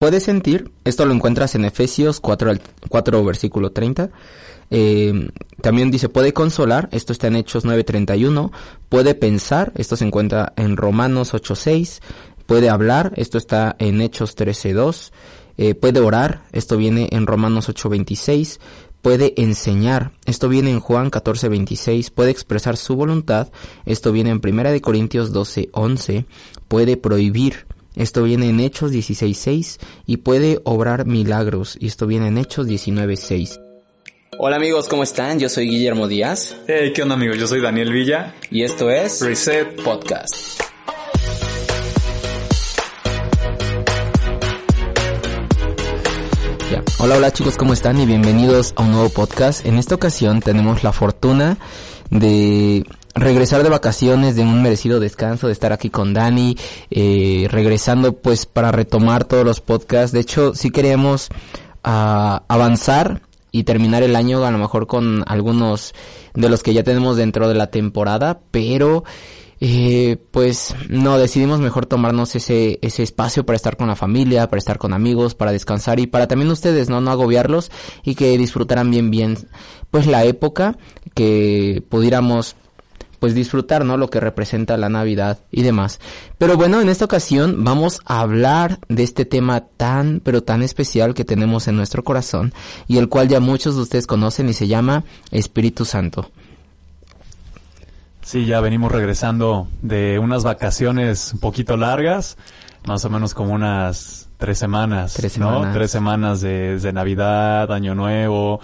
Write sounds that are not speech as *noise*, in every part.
puede sentir, esto lo encuentras en Efesios 4, 4 versículo 30. Eh, también dice, puede consolar, esto está en Hechos 9.31, puede pensar, esto se encuentra en Romanos 8.6, puede hablar, esto está en Hechos 13.2, eh, puede orar, esto viene en Romanos 8.26, puede enseñar, esto viene en Juan 14.26, puede expresar su voluntad, esto viene en Primera de Corintios 12.11, puede prohibir, esto viene en Hechos 16.6 y puede obrar milagros, y esto viene en Hechos 19.6. Hola amigos, ¿cómo están? Yo soy Guillermo Díaz. Hey, ¿qué onda amigos? Yo soy Daniel Villa. Y esto es Reset Podcast. Hola, hola chicos, ¿cómo están? Y bienvenidos a un nuevo podcast. En esta ocasión tenemos la fortuna de regresar de vacaciones, de un merecido descanso, de estar aquí con Dani, eh, regresando pues para retomar todos los podcasts. De hecho, sí queremos ah, avanzar y terminar el año a lo mejor con algunos de los que ya tenemos dentro de la temporada, pero eh, pues no, decidimos mejor tomarnos ese, ese espacio para estar con la familia, para estar con amigos, para descansar y para también ustedes, ¿no? No agobiarlos y que disfrutaran bien, bien, pues la época, que pudiéramos pues disfrutar, ¿no? Lo que representa la Navidad y demás. Pero bueno, en esta ocasión vamos a hablar de este tema tan, pero tan especial que tenemos en nuestro corazón y el cual ya muchos de ustedes conocen y se llama Espíritu Santo. Sí, ya venimos regresando de unas vacaciones un poquito largas, más o menos como unas tres semanas, tres semanas. ¿no? Tres semanas de, de, Navidad, Año Nuevo,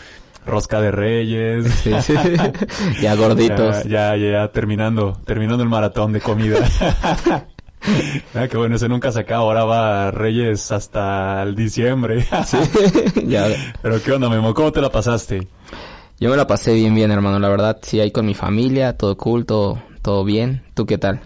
Rosca de Reyes. Sí, sí. *laughs* ya gorditos. Ya, ya, ya, terminando, terminando el maratón de comida. *laughs* Ah, que bueno, ese nunca se acaba, ahora va Reyes hasta el diciembre. *laughs* sí, ya. Pero qué onda, Memo, ¿cómo te la pasaste? Yo me la pasé bien, bien, hermano. La verdad, sí, ahí con mi familia, todo cool, todo, todo bien. ¿Tú qué tal?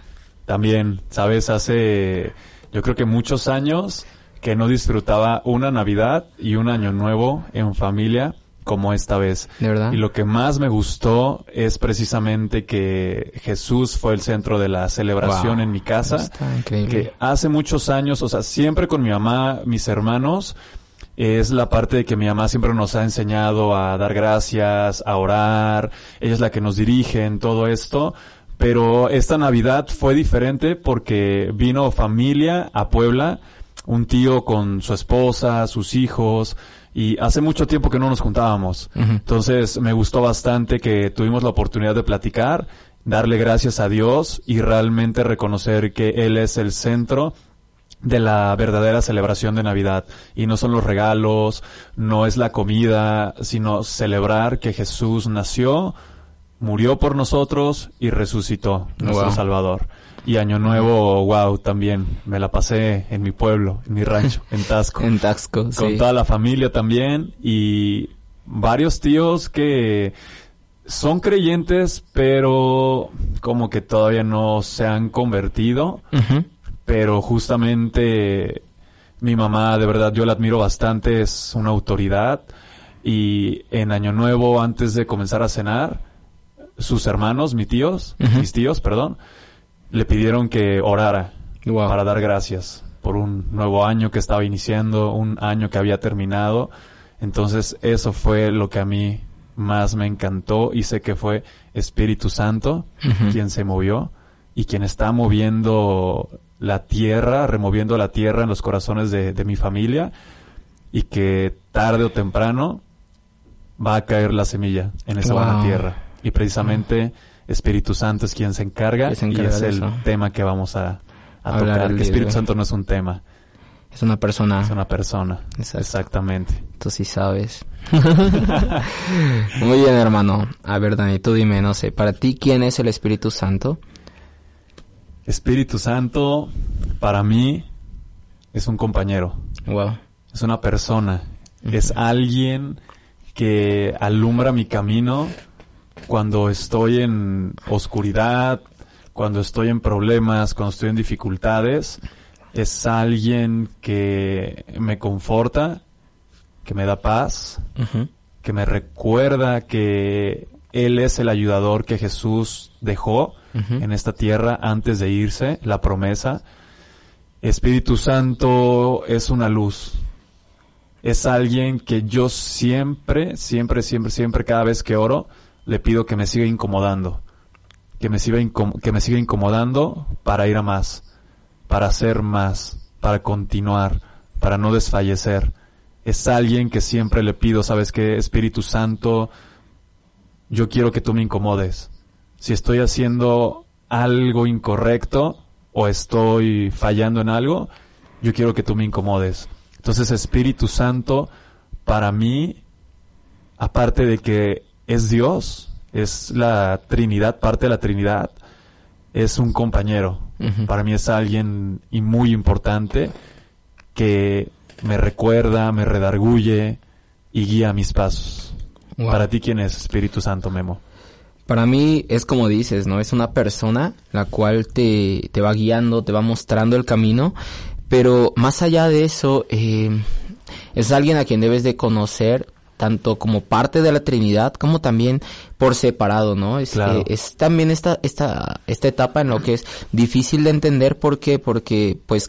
También, sabes, hace yo creo que muchos años que no disfrutaba una Navidad y un Año Nuevo en familia como esta vez. ¿De verdad? Y lo que más me gustó es precisamente que Jesús fue el centro de la celebración wow. en mi casa. Está increíble. Que hace muchos años, o sea, siempre con mi mamá, mis hermanos, es la parte de que mi mamá siempre nos ha enseñado a dar gracias, a orar, ella es la que nos dirige en todo esto, pero esta Navidad fue diferente porque vino familia a Puebla, un tío con su esposa, sus hijos, y hace mucho tiempo que no nos juntábamos. Uh -huh. Entonces me gustó bastante que tuvimos la oportunidad de platicar, darle gracias a Dios y realmente reconocer que Él es el centro de la verdadera celebración de Navidad. Y no son los regalos, no es la comida, sino celebrar que Jesús nació, murió por nosotros y resucitó, nuestro Wow. Salvador. Y Año Nuevo, wow, también me la pasé en mi pueblo, en mi rancho, *laughs* en Tasco. En Taxco, Con sí. toda la familia también y varios tíos que son creyentes, pero como que todavía no se han convertido pero justamente mi mamá, de verdad, yo la admiro bastante, es una autoridad. Y en Año Nuevo, antes de comenzar a cenar, sus hermanos, mis tíos, mis tíos, perdón, le pidieron que orara Wow. para dar gracias por un nuevo año que estaba iniciando, un año que había terminado. Entonces, eso fue lo que a mí más me encantó y sé que fue Espíritu Santo quien se movió y quien está moviendo la tierra, removiendo la tierra en los corazones de, de mi familia y que tarde o temprano va a caer la semilla en esa Wow. buena tierra. Y precisamente Espíritu Santo es quien se encarga, Que se encarga y es el eso. tema que vamos a, a tocar. Que Espíritu. Santo no es un tema, Es una persona. es una persona. Exacto. Exactamente. Tú sí sabes. *laughs* Muy bien, hermano. A ver, Dani, tú dime, no sé, para ti, ¿quién es el Espíritu Santo? Espíritu Santo, para mí, es un compañero. Wow. Es una persona. Es alguien que alumbra mi camino cuando estoy en oscuridad, cuando estoy en problemas, cuando estoy en dificultades. Es alguien que me conforta, que me da paz, que me recuerda que Él es el ayudador que Jesús dejó en esta tierra antes de irse, la promesa. Espíritu Santo es una luz, es alguien que yo siempre, siempre, siempre, siempre, cada vez que oro, le pido que me siga incomodando. Que me siga, que me siga incomodando para ir a más, para hacer más, para continuar, para no desfallecer. Es alguien que siempre le pido, ¿sabes qué? Espíritu Santo, yo quiero que tú me incomodes. Si estoy haciendo algo incorrecto o estoy fallando en algo, yo quiero que tú me incomodes. Entonces Espíritu Santo, para mí, aparte de que es Dios, es la Trinidad, parte de la Trinidad, es un compañero. Para mí es alguien y muy importante que me recuerda, me redarguye y guía mis pasos. Para ti, ¿quién es Espíritu Santo, Memo? Para mí es como dices, ¿no? Es una persona la cual te, te va guiando, te va mostrando el camino pero más allá de eso, eh, es alguien a quien debes de conocer tanto como parte de la Trinidad como también por separado, ¿no? Es, eh, es también esta, esta, esta etapa en lo que es difícil de entender. Porque, porque pues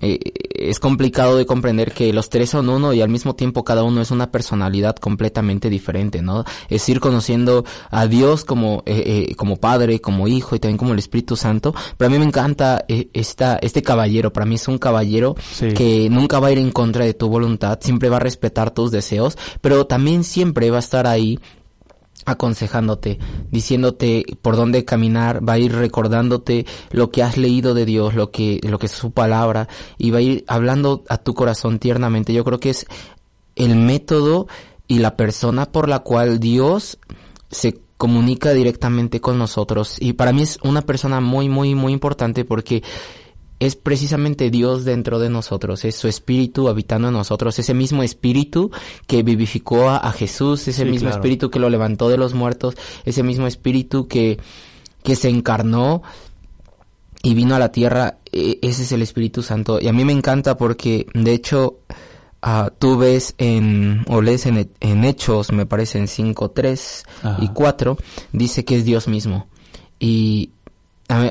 eh, es complicado de comprender que los tres son uno y al mismo tiempo cada uno es una personalidad completamente diferente, ¿no? Es ir conociendo a Dios como, eh, eh, como Padre, como Hijo y también como el Espíritu Santo. Pero a mí me encanta esta, este caballero, para mí es un caballero que nunca va a ir en contra de tu voluntad, siempre va a respetar tus deseos, pero también siempre va a estar ahí aconsejándote, diciéndote por dónde caminar, va a ir recordándote lo que has leído de Dios, lo que, lo que es su palabra, y va a ir hablando a tu corazón tiernamente. Yo creo que es el método y la persona por la cual Dios se comunica directamente con nosotros. Y para mí es una persona muy, muy, muy importante porque es precisamente Dios dentro de nosotros, es su espíritu habitando en nosotros, ese mismo espíritu que vivificó a, Jesús, ese mismo espíritu que lo levantó de los muertos, ese mismo espíritu que, que se encarnó y vino a la tierra, e, ese es el Espíritu Santo. Y a mí me encanta porque, de hecho, uh, tú ves en, o lees en, en Hechos, me parece en 5, 3 y 4, dice que es Dios mismo. Y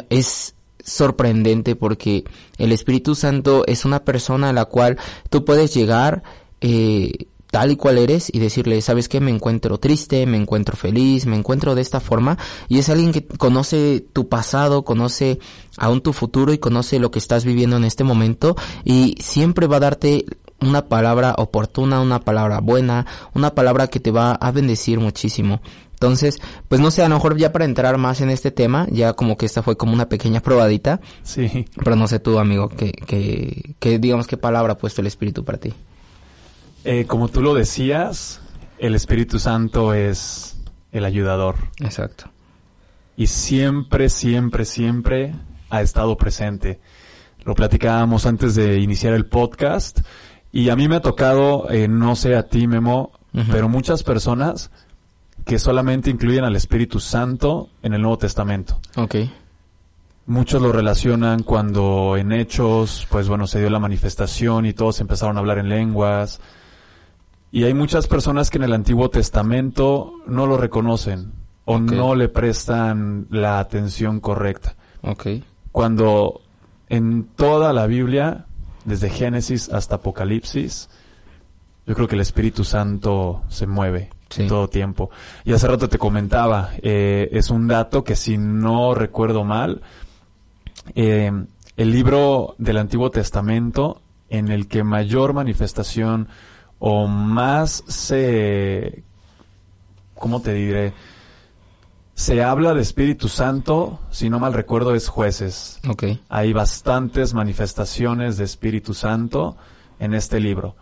es, sorprendente porque el Espíritu Santo es una persona a la cual tú puedes llegar eh, tal y cual eres y decirle, sabes que me encuentro triste, me encuentro feliz, me encuentro de esta forma y es alguien que conoce tu pasado, conoce aún tu futuro y conoce lo que estás viviendo en este momento y siempre va a darte una palabra oportuna, una palabra buena, una palabra que te va a bendecir muchísimo. Entonces, pues no sé, a lo mejor ya para entrar más en este tema, ya como que esta fue como una pequeña probadita. Sí. Pero no sé tú, amigo, que, que, que digamos qué palabra ha puesto el Espíritu para ti. Eh, como tú lo decías, el Espíritu Santo es el ayudador. Exacto. Y siempre, siempre, siempre ha estado presente. Lo platicábamos antes de iniciar el podcast y a mí me ha tocado, eh, no sé a ti, Memo, pero muchas personas que solamente incluyen al Espíritu Santo en el Nuevo Testamento. Ok. Muchos lo relacionan cuando en Hechos, pues bueno, se dio la manifestación y todos empezaron a hablar en lenguas. Y hay muchas personas que en el Antiguo Testamento no lo reconocen o no le prestan la atención correcta. Ok. Cuando en toda la Biblia, desde Génesis hasta Apocalipsis, yo creo que el Espíritu Santo se mueve todo tiempo. Y hace rato te comentaba, eh, es un dato que si no recuerdo mal, eh, el libro del Antiguo Testamento en el que mayor manifestación o más se, ¿cómo te diré? Se habla de Espíritu Santo, si no mal recuerdo, es jueces. Okay. Hay bastantes manifestaciones de Espíritu Santo en este libro.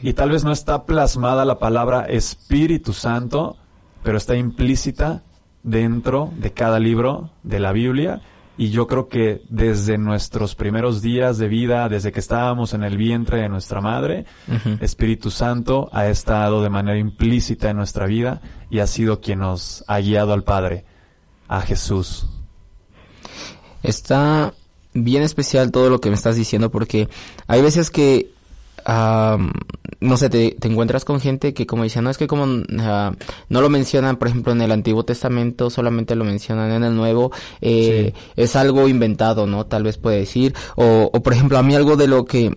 Y tal vez no está plasmada la palabra Espíritu Santo, pero está implícita dentro de cada libro de la Biblia. Y yo creo que desde nuestros primeros días de vida, desde que estábamos en el vientre de nuestra madre, Espíritu Santo ha estado de manera implícita en nuestra vida y ha sido quien nos ha guiado al Padre, a Jesús. Está bien especial todo lo que me estás diciendo porque hay veces que no sé, te, encuentras con gente que como dice, no es que como no lo mencionan, por ejemplo, en el Antiguo Testamento, solamente lo mencionan en el Nuevo, eh, es algo inventado, ¿no? Tal vez puede decir. O, o, por ejemplo, a mí algo de lo que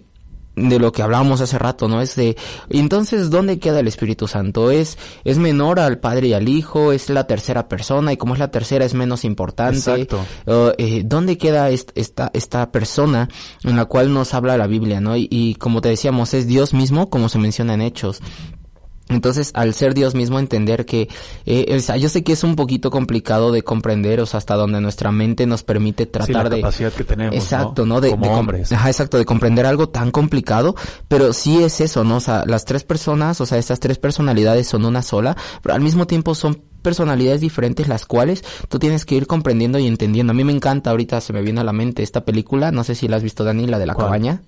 de lo que hablábamos hace rato, ¿no? Es de, entonces, ¿dónde queda el Espíritu Santo? ¿Es, es menor al Padre y al Hijo? ¿Es la tercera persona? Y como es la tercera, es menos importante. Exacto. Uh, eh, ¿Dónde queda esta, esta persona en la cual nos habla la Biblia, ¿no? Y, y como te decíamos, es Dios mismo, como se menciona en Hechos. Entonces, al ser Dios mismo, entender que, eh, o sea, yo sé que es un poquito complicado de comprender, o sea, hasta donde nuestra mente nos permite tratar sí, la de... capacidad que tenemos, Exacto, ¿no? ¿no? De, Como de com- hombres. Ajá, exacto, de comprender algo tan complicado, pero sí es eso, ¿no? O sea, las tres personas, o sea, estas tres personalidades son una sola, pero al mismo tiempo son personalidades diferentes las cuales tú tienes que ir comprendiendo y entendiendo. A mí me encanta, ahorita se me viene a la mente esta película, no sé si la has visto, Dani, la de la ¿Cuál? cabaña.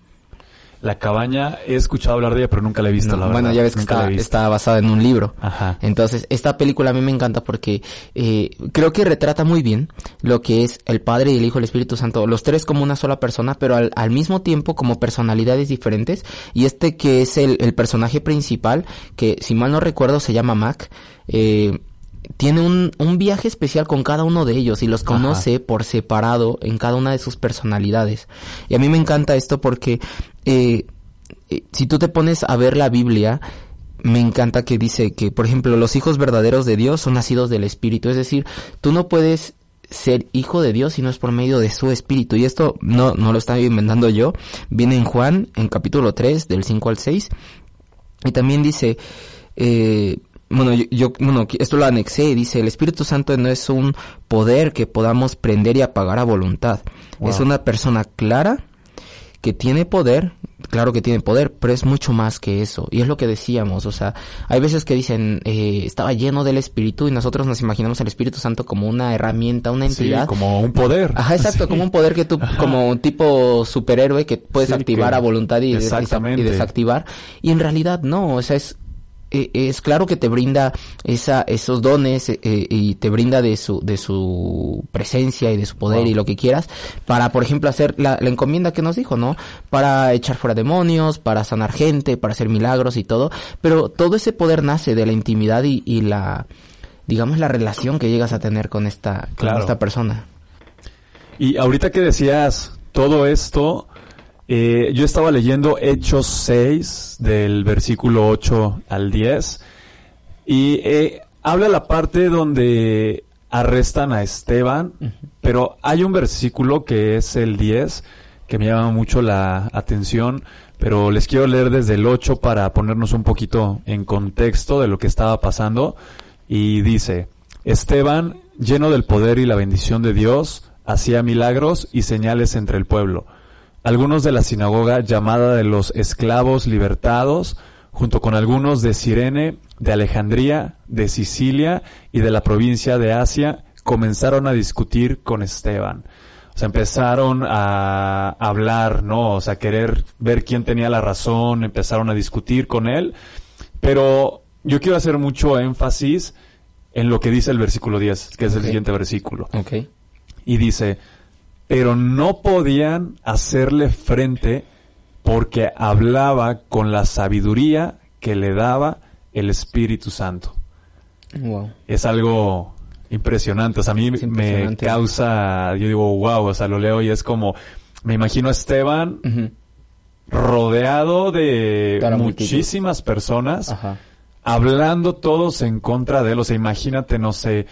La cabaña, he escuchado hablar de ella, pero nunca la he visto, No, la verdad. bueno, ya ves que está, está basada en un libro. Ajá. Entonces, esta película a mí me encanta porque eh, creo que retrata muy bien lo que es el Padre y el Hijo y el Espíritu Santo, los tres como una sola persona, pero al, al mismo tiempo como personalidades diferentes. Y este que es el, el personaje principal, que si mal no recuerdo se llama Mac, eh, tiene un, un viaje especial con cada uno de ellos y los Ajá. conoce por separado en cada una de sus personalidades. Y a mí me encanta esto porque eh, eh, si tú te pones a ver la Biblia, me encanta que dice que, por ejemplo, los hijos verdaderos de Dios son nacidos del Espíritu. Es decir, tú no puedes ser hijo de Dios si no es por medio de su Espíritu. Y esto no, no lo estoy inventando yo. Viene en Juan, en capítulo 3, del 5 al 6. Y también dice, eh, bueno, yo, yo- bueno, esto lo anexé y dice, el Espíritu Santo no es un poder que podamos prender y apagar a voluntad. Wow. Es una persona clara que tiene poder, claro que tiene poder, pero es mucho más que eso. Y es lo que decíamos, o sea, hay veces que dicen, eh, estaba lleno del Espíritu y nosotros nos imaginamos al Espíritu Santo como una herramienta, una Sí, entidad. como un poder. Ajá, exacto, Sí. como un poder que tú, como un tipo superhéroe que puedes Sí, activar que- a voluntad y, y desactivar. Y en realidad no, o sea, es, eh, es claro que te brinda esa, esos dones eh, eh, y te brinda de su, de su presencia y de su poder Wow. y lo que quieras para, por ejemplo, hacer la, la encomienda que nos dijo, ¿no? Para echar fuera demonios, para sanar gente, para hacer milagros y todo. Pero todo ese poder nace de la intimidad y, y la, digamos, la relación que llegas a tener con esta, con Claro. esta persona. Y ahorita que decías todo esto, eh, yo estaba leyendo Hechos 6 del versículo 8 al 10 y eh, habla la parte donde arrestan a Esteban, pero hay un versículo que es el 10 que me llama mucho la atención, pero les quiero leer desde el 8 para ponernos un poquito en contexto de lo que estaba pasando y dice, Esteban, lleno del poder y la bendición de Dios, hacía milagros y señales entre el pueblo. Algunos de la sinagoga llamada de los esclavos libertados, junto con algunos de Cirene, de Alejandría, de Sicilia y de la provincia de Asia, comenzaron a discutir con Esteban. O sea, empezaron a hablar, ¿no? O sea, querer ver quién tenía la razón, empezaron a discutir con él. Pero yo quiero hacer mucho énfasis en lo que dice el versículo 10, que es el siguiente versículo. Ok. Y dice, pero no podían hacerle frente porque hablaba con la sabiduría que le daba el Espíritu Santo. Wow. Es algo impresionante, o sea, a mí me causa, yo digo, wow, o sea, lo leo y es como, me imagino a Esteban rodeado de multitud. muchísimas personas Ajá. hablando todos en contra de él. O sea, imagínate, no sé,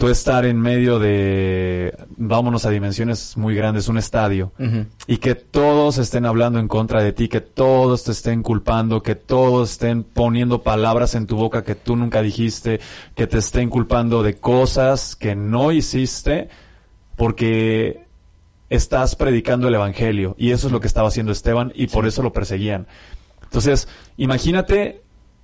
tú estar en medio de, vámonos a dimensiones muy grandes, un estadio, y que todos estén hablando en contra de ti, que todos te estén culpando, que todos estén poniendo palabras en tu boca que tú nunca dijiste, que te estén culpando de cosas que no hiciste, porque estás predicando el evangelio. Y eso es lo que estaba haciendo Esteban, y por eso lo perseguían. Entonces, imagínate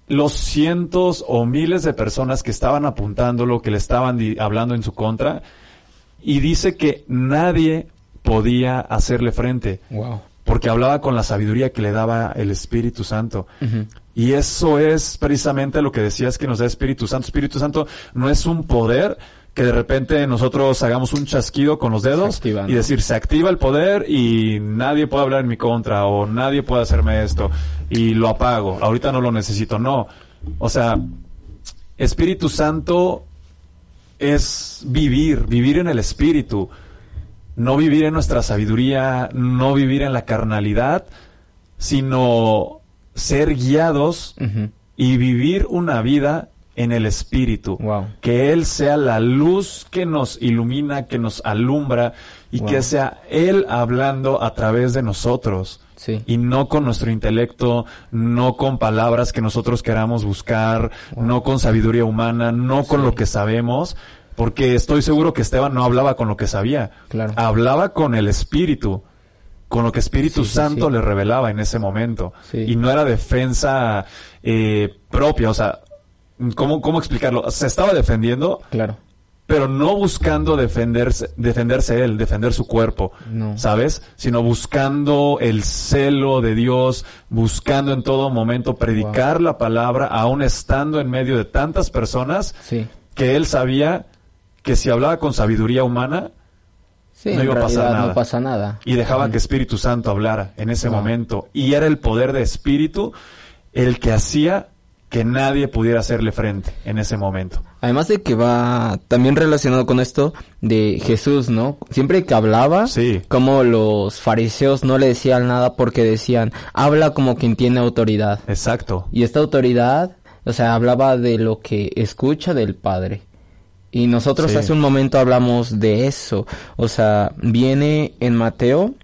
los cientos o miles de personas que estaban apuntándolo, que le estaban hablando en su contra, y dice que nadie podía hacerle frente, Wow. porque hablaba con la sabiduría que le daba el Espíritu Santo. Y eso es precisamente lo que decías que nos da Espíritu Santo. Espíritu Santo no es un poder que de repente nosotros hagamos un chasquido con los dedos y decir, se activa el poder y nadie puede hablar en mi contra o nadie puede hacerme esto y lo apago. Ahorita no lo necesito. No. O sea, Espíritu Santo es vivir, vivir en el Espíritu, no vivir en nuestra sabiduría, no vivir en la carnalidad, sino ser guiados y vivir una vida en el Espíritu. Wow. Que Él sea la luz que nos ilumina, que nos alumbra y Wow. que sea Él hablando a través de nosotros. Sí. Y no con nuestro intelecto, no con palabras que nosotros queramos buscar, no con sabiduría humana, no con Sí. lo que sabemos, porque estoy seguro que Esteban no hablaba con lo que sabía. Claro. Hablaba con el Espíritu, con lo que Espíritu Sí, Santo le revelaba en ese momento. Sí. Y no era defensa eh, propia, o sea, ¿cómo, ¿cómo explicarlo? Se estaba defendiendo, Claro. pero no buscando defenderse, defenderse él, defender su cuerpo, No. ¿sabes? Sino buscando el celo de Dios, buscando en todo momento predicar la palabra, aún estando en medio de tantas personas, Sí. que él sabía que si hablaba con sabiduría humana, Sí, No iba a pasar nada. no pasa nada. y dejaba que Espíritu Santo hablara en ese momento. Y era el poder de Espíritu el que hacía que nadie pudiera hacerle frente en ese momento. Además de que va también relacionado con esto de Jesús, ¿no? Siempre que hablaba, Sí. como los fariseos no le decían nada porque decían, habla como quien tiene autoridad. Exacto. Y esta autoridad, o sea, hablaba de lo que escucha del Padre. Y nosotros Sí. hace un momento hablamos de eso. O sea, viene en Mateo,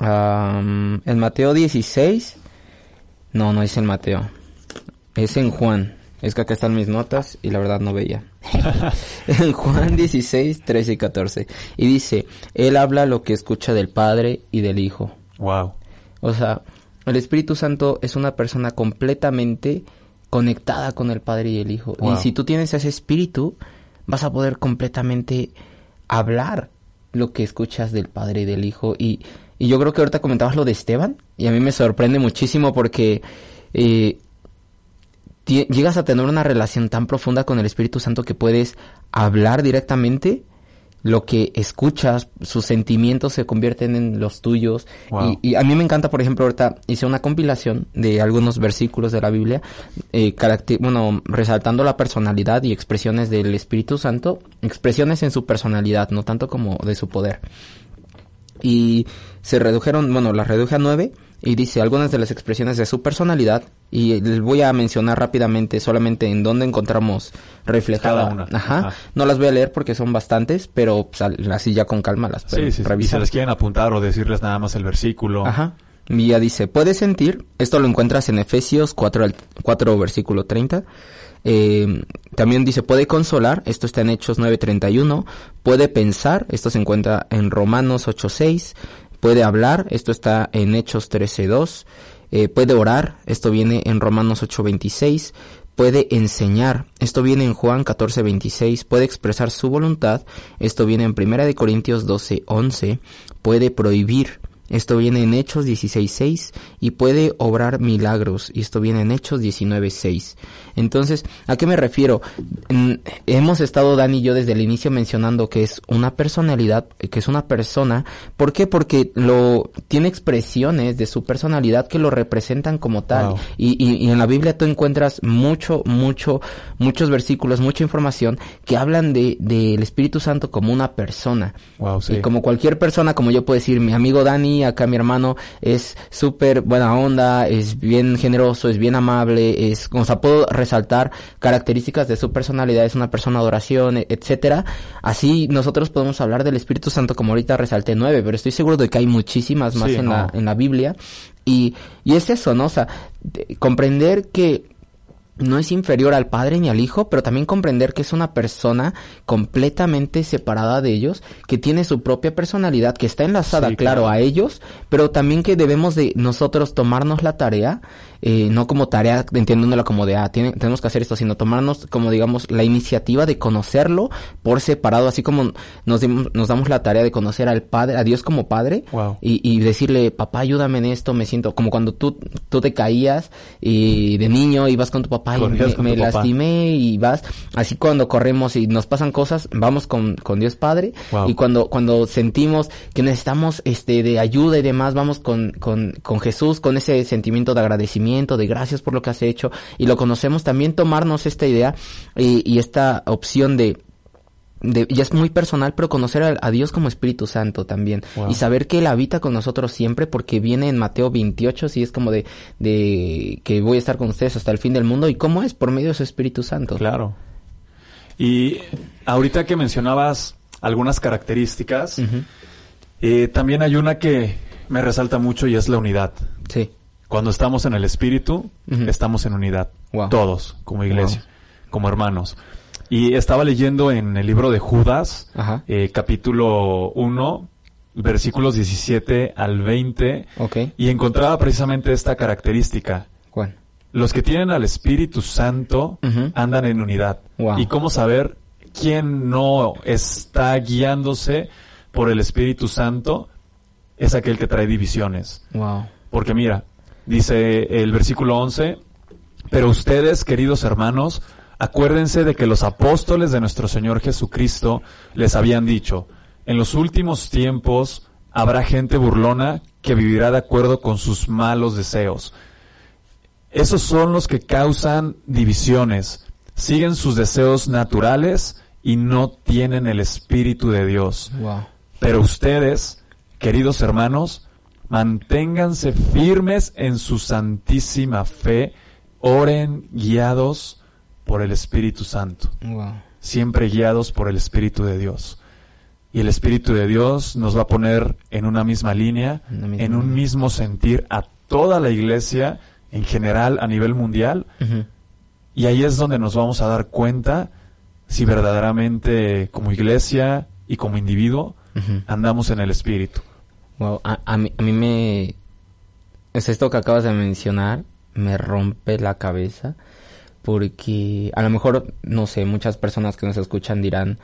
en Mateo 16. No, no es en Mateo. Es en Juan. Es que acá están mis notas y la verdad no veía. *laughs* en Juan 16, 13 y 14. Y dice, Él habla lo que escucha del Padre y del Hijo. Wow. O sea, el Espíritu Santo es una persona completamente conectada con el Padre y el Hijo. Wow. Y si tú tienes ese espíritu, vas a poder completamente hablar lo que escuchas del Padre y del Hijo. Y, y yo creo que ahorita comentabas lo de Esteban, y a mí me sorprende muchísimo porque eh, llegas a tener una relación tan profunda con el Espíritu Santo que puedes hablar directamente lo que escuchas, sus sentimientos se convierten en los tuyos. Wow. Y, y a mí me encanta, por ejemplo, ahorita hice una compilación de algunos versículos de la Biblia, eh, bueno, resaltando la personalidad y expresiones del Espíritu Santo, expresiones en su personalidad, no tanto como de su poder. Y se redujeron, bueno, las reduje a nueve y dice algunas de las expresiones de su personalidad y les voy a mencionar rápidamente solamente en dónde encontramos reflejada Cada una. Ajá. Ajá. No las voy a leer porque son bastantes, pero pues, así ya con calma las Sí, pueden sí, sí. Y revisar. se les quieren apuntar o decirles nada más el versículo. Ajá. Y ya dice, puedes sentir, esto lo encuentras en Efesios 4, al- 4 versículo 30. Eh, también dice, puede consolar, esto está en Hechos 9.31. Puede pensar, esto se encuentra en Romanos 8.6. Puede hablar, esto está en Hechos 13.2. Eh, puede orar, esto viene en Romanos 8.26. Puede enseñar, esto viene en Juan 14.26. Puede expresar su voluntad, esto viene en Primera de Corintios 12.11. Puede prohibir, esto viene en Hechos 16.6 y puede obrar milagros. Y esto viene en Hechos 19.6. Entonces, ¿a qué me refiero? Hemos estado, Dani y yo, desde el inicio mencionando que es una personalidad, que es una persona. ¿Por qué? Porque lo, tiene expresiones de su personalidad que lo representan como tal. Wow. Y, y, y en la Biblia tú encuentras mucho, mucho, muchos versículos, mucha información que hablan de, del Espíritu Santo como una persona. Wow, sí. Y como cualquier persona, como yo puedo decir, mi amigo Dani, acá mi hermano, es súper buena onda, es bien generoso, es bien amable, es, o sea, puedo resaltar características de su personalidad, es una persona de oración, e- etcétera. Así nosotros podemos hablar del Espíritu Santo como ahorita resalté nueve, pero estoy seguro de que hay muchísimas más Sí, en no. la, en la Biblia. Y, y es eso, ¿no? O sea, de- comprender que no es inferior al padre ni al hijo, pero también comprender que es una persona completamente separada de ellos, que tiene su propia personalidad, que está enlazada, Sí, claro, claro. a ellos, pero también que debemos de nosotros tomarnos la tarea, eh, no como tarea, entendiéndola como de, ah, tiene- tenemos que hacer esto, sino tomarnos como, digamos, la iniciativa de conocerlo por separado, así como nos, dimos- nos damos la tarea de conocer al Padre, a Dios como Padre, Wow. y, y decirle, papá, ayúdame en esto, me siento como cuando tú, tú te caías y de niño ibas con tu papá y me, papá. lastimé y vas, así cuando corremos y nos pasan cosas, vamos con, con Dios Padre Wow. y cuando, cuando sentimos que necesitamos este de ayuda y demás, vamos con, con, con Jesús, con ese sentimiento de agradecimiento, de gracias por lo que has hecho y lo conocemos, también tomarnos esta idea y, y esta opción de de- ya es muy personal, pero conocer a, a Dios como Espíritu Santo también. Wow. Y saber que Él habita con nosotros siempre, porque viene en Mateo 28, sí es como de, de que voy a estar con ustedes hasta el fin del mundo. ¿Y cómo es? Por medio de su Espíritu Santo. Claro. Y ahorita que mencionabas algunas características, eh, también hay una que me resalta mucho y es la unidad. Sí. Cuando estamos en el Espíritu, estamos en unidad. Wow. Todos, como iglesia, como hermanos. Y estaba leyendo en el libro de Judas, eh, capítulo 1, versículos 17 al 20, Ok. y encontraba precisamente esta característica. ¿Cuál? Los que tienen al Espíritu Santo andan en unidad. Wow. ¿Y cómo saber quién no está guiándose por el Espíritu Santo? Es aquel que trae divisiones. Wow. Porque mira, dice el versículo 11, pero ustedes, queridos hermanos, acuérdense de que los apóstoles de nuestro Señor Jesucristo les habían dicho, en los últimos tiempos habrá gente burlona que vivirá de acuerdo con sus malos deseos. Esos son los que causan divisiones, siguen sus deseos naturales y no tienen el Espíritu de Dios. Wow. Pero ustedes, queridos hermanos, manténganse firmes en su santísima fe, oren guiados por el Espíritu Santo, Wow. siempre guiados por el Espíritu de Dios. Y el Espíritu de Dios nos va a poner en una misma línea, En una misma en un línea. mismo sentir a toda la iglesia en general a nivel mundial. Y ahí es donde nos vamos a dar cuenta si verdaderamente como iglesia y como individuo andamos en el Espíritu. Wow, a, a mí, a mí me... Es esto que acabas de mencionar, me rompe la cabeza, porque a lo mejor, no sé, muchas personas que nos escuchan dirán,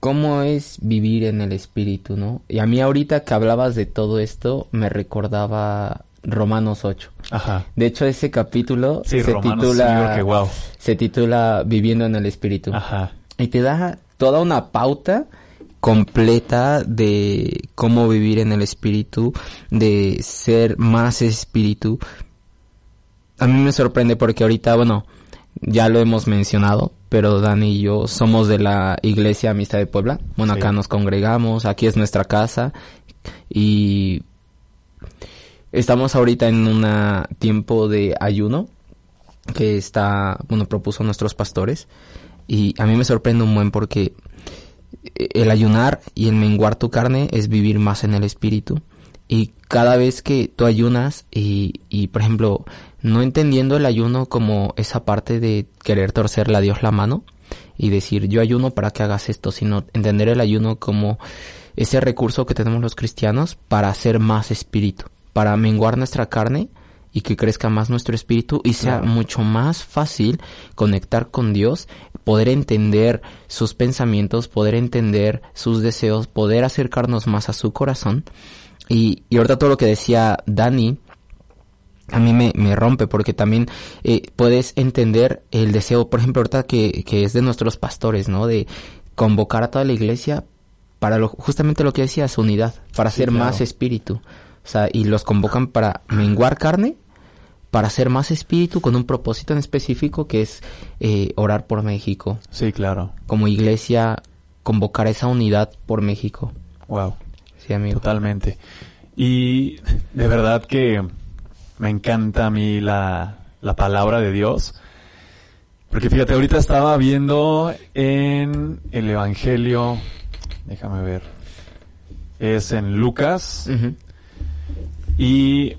¿cómo es vivir en el espíritu, no? Y a mí ahorita que hablabas de todo esto, me recordaba Romanos 8. Ajá. De hecho, ese capítulo Sí, se Romanos, titula... sí, que wow. Se titula Viviendo en el espíritu. Ajá. Y te da toda una pauta completa de cómo vivir en el espíritu, de ser más espíritu. A mí me sorprende porque ahorita, bueno, ya lo hemos mencionado, pero Dani y yo somos de la Iglesia Amistad de Puebla. Bueno, Sí. acá nos congregamos, aquí es nuestra casa y estamos ahorita en un tiempo de ayuno que está, bueno, propuso nuestros pastores. Y a mí me sorprende un buen porque el ayunar y el menguar tu carne es vivir más en el espíritu. Y cada vez que tú ayunas y, y por ejemplo, no entendiendo el ayuno como esa parte de querer torcerle a Dios la mano y decir yo ayuno para que hagas esto, sino entender el ayuno como ese recurso que tenemos los cristianos para hacer más espíritu, para menguar nuestra carne y que crezca más nuestro espíritu y sea Claro. mucho más fácil conectar con Dios, poder entender sus pensamientos, poder entender sus deseos, poder acercarnos más a su corazón. Y, y ahorita todo lo que decía Dani, a mí me, me rompe porque también eh, puedes entender el deseo, por ejemplo, ahorita que, que es de nuestros pastores, ¿no? De convocar a toda la iglesia para lo, justamente lo que decías, unidad, para Sí, ser claro. más espíritu. O sea, y los convocan para menguar carne, para ser más espíritu con un propósito en específico que es eh, orar por México. Sí, claro. Como iglesia, convocar esa unidad por México. Wow. Sí, amigo. Totalmente. Y de verdad que me encanta a mí la, la palabra de Dios. Porque fíjate, ahorita estaba viendo en el Evangelio, déjame ver, es en Lucas, y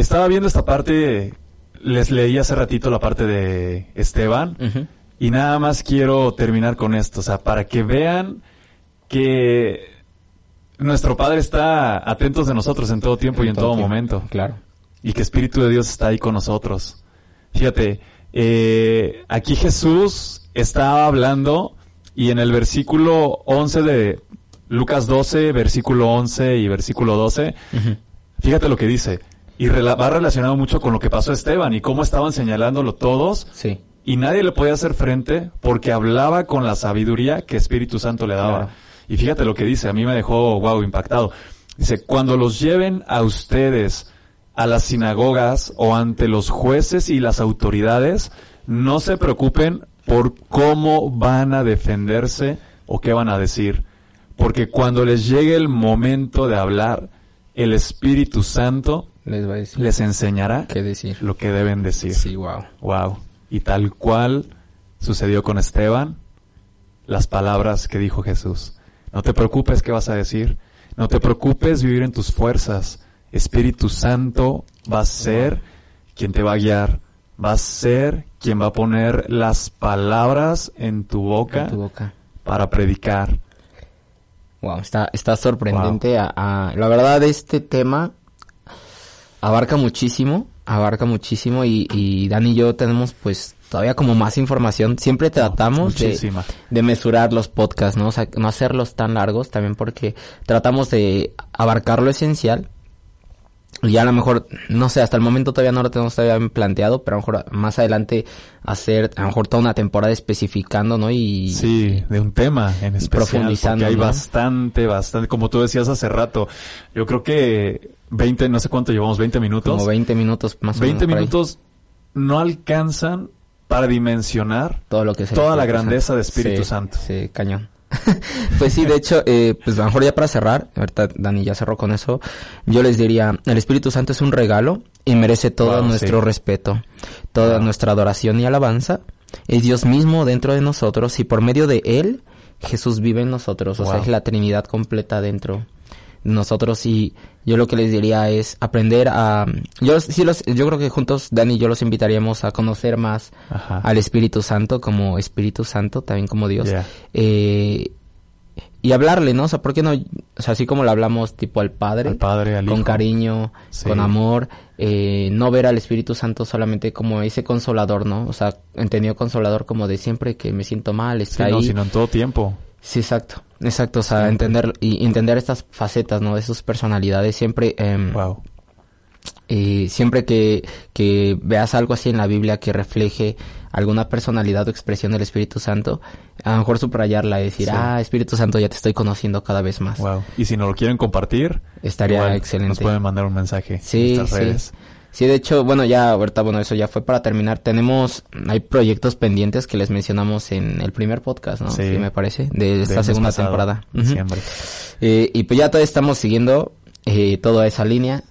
estaba viendo esta parte, les leí hace ratito la parte de Esteban, y nada más quiero terminar con esto, o sea, para que vean que nuestro Padre está atentos de nosotros en todo tiempo y en todo momento. Claro. Y que Espíritu de Dios está ahí con nosotros. Fíjate, eh, aquí Jesús estaba hablando y en el versículo 11 de Lucas 12, versículo 11 y versículo 12, Ujú. fíjate lo que dice. Y va relacionado mucho con lo que pasó a Esteban y cómo estaban señalándolo todos Sí. y nadie le podía hacer frente porque hablaba con la sabiduría que Espíritu Santo le daba. Claro. Y fíjate lo que dice, a mí me dejó, wow, impactado. Dice, cuando los lleven a ustedes a las sinagogas o ante los jueces y las autoridades, no se preocupen por cómo van a defenderse o qué van a decir. Porque cuando les llegue el momento de hablar, el Espíritu Santo Les va a decir les enseñará qué decir. lo que deben decir. Sí, wow. Wow. Y tal cual sucedió con Esteban, las palabras que dijo Jesús. No te preocupes qué vas a decir. No te preocupes vivir en tus fuerzas. Espíritu Santo va a ser quien te va a guiar. Va a ser quien va a poner las palabras en tu boca En tu boca. para predicar. Wow, está, está sorprendente. A, a- la verdad, este tema abarca muchísimo, abarca muchísimo y, y Dan y yo tenemos pues todavía como más información. Siempre tratamos de, de mesurar los podcasts, ¿no? O sea, no hacerlos tan largos también porque tratamos de abarcar lo esencial. Y ya a lo mejor, no sé, hasta el momento todavía no lo tenemos todavía planteado, pero a lo mejor más adelante hacer a lo mejor toda una temporada especificando, ¿no? Y Sí, de un tema en especial. profundizando, Porque hay ¿no? bastante, bastante. Como tú decías hace rato, yo creo que 20, no sé cuánto llevamos, 20 minutos. como 20 minutos más o 20 menos. por ahí. minutos no alcanzan para dimensionar todo lo que es toda la grandeza Santo. de Espíritu Sí, Santo. Sí, cañón. *laughs* pues sí, de hecho, eh, pues a lo mejor ya para cerrar, ahorita Dani ya cerró con eso, yo les diría, el Espíritu Santo es un regalo y merece todo Wow, nuestro sí. respeto, toda Wow. nuestra adoración y alabanza. Es Dios mismo dentro de nosotros y por medio de Él, Jesús vive en nosotros, o sea, es la Trinidad completa dentro de nosotros y yo lo que les diría es aprender a yo sí los yo creo que juntos Dani y yo los invitaríamos a conocer más Ajá. al Espíritu Santo como Espíritu Santo, también como Dios. Yeah. Eh, y hablarle, ¿no? O sea, ¿por qué no? O sea, así como le hablamos tipo al Padre, Al Padre, al con Hijo. cariño, Sí. con amor, eh, no ver al Espíritu Santo solamente como ese consolador, ¿no? O sea, entendido consolador como de siempre que me siento mal, Sí, está no, ahí. sino en todo tiempo. Sí, exacto, exacto, o sea, entender y entender estas facetas, ¿no? De sus personalidades siempre. em, Wow. y siempre que, que veas algo así en la Biblia que refleje alguna personalidad o expresión del Espíritu Santo, a lo mejor subrayarla y decir, Sí. ah, Espíritu Santo, ya te estoy conociendo cada vez más. Wow. Y si no lo quieren compartir, Estaría igual excelente. Nos pueden mandar un mensaje Sí, en nuestras sí. redes. Sí, de hecho, bueno, ya ahorita, bueno, eso ya fue para terminar. Tenemos, hay proyectos pendientes que les mencionamos en el primer podcast, ¿no? Sí. me parece, de esta segunda pasado, temporada. Ujú. diciembre. Eh, y pues ya todavía estamos siguiendo eh, toda esa línea.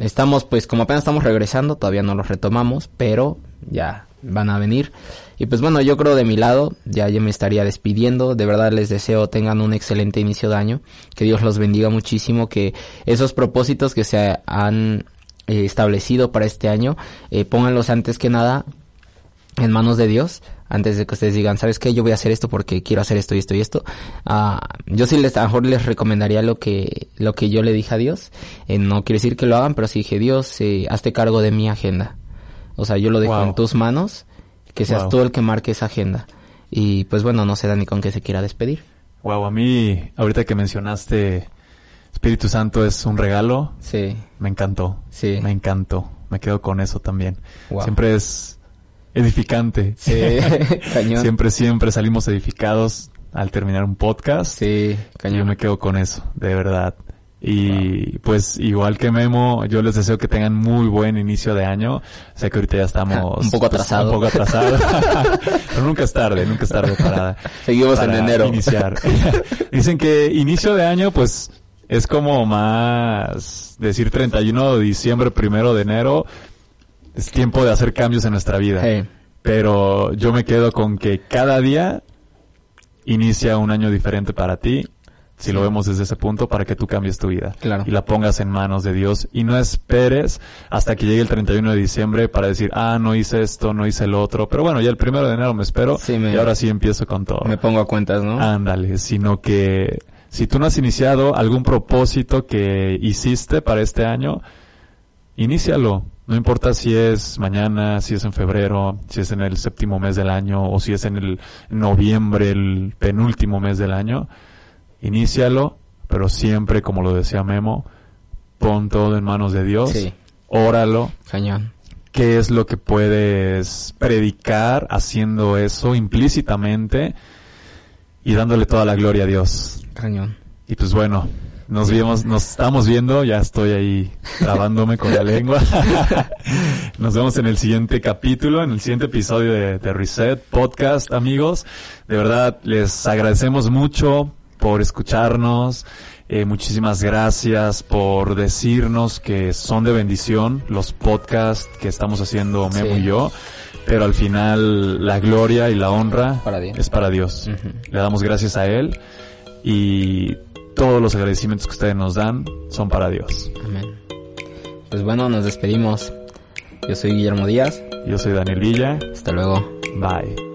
Estamos, pues como apenas estamos regresando, todavía no los retomamos, pero ya van a venir. Y pues bueno, yo creo de mi lado, ya yo me estaría despidiendo. De verdad les deseo tengan un excelente inicio de año. Que Dios los bendiga muchísimo. Que esos propósitos que se han eh, establecido para este año, eh, pónganlos antes que nada en manos de Dios antes de que ustedes digan, ¿sabes qué? Yo voy a hacer esto porque quiero hacer esto y esto y esto. Ah, yo sí les, a lo mejor les recomendaría lo que, lo que yo le dije a Dios. Eh, no quiere decir que lo hagan, pero sí dije, Dios, eh, hazte cargo de mi agenda. O sea, yo lo dejo Wow. en tus manos, que seas Wow. tú el que marque esa agenda. Y pues bueno, no sé Dani con qué se quiera despedir. Wow, a mí, ahorita que mencionaste Espíritu Santo es un regalo, Sí, me encantó. Sí. Me encantó. Me quedo con eso también. Wow. Siempre es edificante. sí, *laughs* cañón. Siempre, siempre salimos edificados al terminar un podcast. Sí, Yo cañón. me quedo con eso, de verdad. Y pues igual que Memo, yo les deseo que tengan muy buen inicio de año. Sé que ahorita ya estamos Un poco pues, atrasado. un poco atrasado. *laughs* *laughs* Pero nunca es tarde, nunca es tarde para, Seguimos para en enero. iniciar. Dicen que inicio de año pues es como más decir 31 de diciembre, primero de enero. Es tiempo de hacer cambios en nuestra vida. Pero yo me quedo con que cada día inicia un año diferente para ti, si lo vemos desde ese punto, para que tú cambies tu vida. Claro. Y la pongas en manos de Dios. Y no esperes hasta que llegue el 31 de diciembre para decir, ah, no hice esto, no hice lo otro. Pero bueno, ya el primero de enero me espero. Sí, me- y ahora sí empiezo con todo. Me pongo a cuentas, ¿no? Ándale, sino que si tú no has iniciado algún propósito que hiciste para este año, inícialo. No importa si es mañana, si es en febrero, si es en el séptimo mes del año o si es en el noviembre, el penúltimo mes del año. Inícialo, pero siempre, como lo decía Memo, pon todo en manos de Dios. Sí. Óralo, Cañón. qué es lo que puedes predicar haciendo eso implícitamente y dándole toda la gloria a Dios. Cañón. Y pues bueno, Nos vemos, nos estamos viendo, ya estoy ahí trabándome con la lengua. *laughs* nos vemos en el siguiente capítulo, en el siguiente episodio de, de Reset Podcast, amigos. De verdad, les agradecemos mucho por escucharnos. Eh, muchísimas gracias por decirnos que son de bendición los podcasts que estamos haciendo Memo Sí. y yo. Pero al final la gloria y la honra Para es para Dios. Le damos gracias a Él y todos los agradecimientos que ustedes nos dan son para Dios. Amén. Pues bueno, nos despedimos. Yo soy Guillermo Díaz. Yo soy Daniel Villa. Hasta luego. Bye.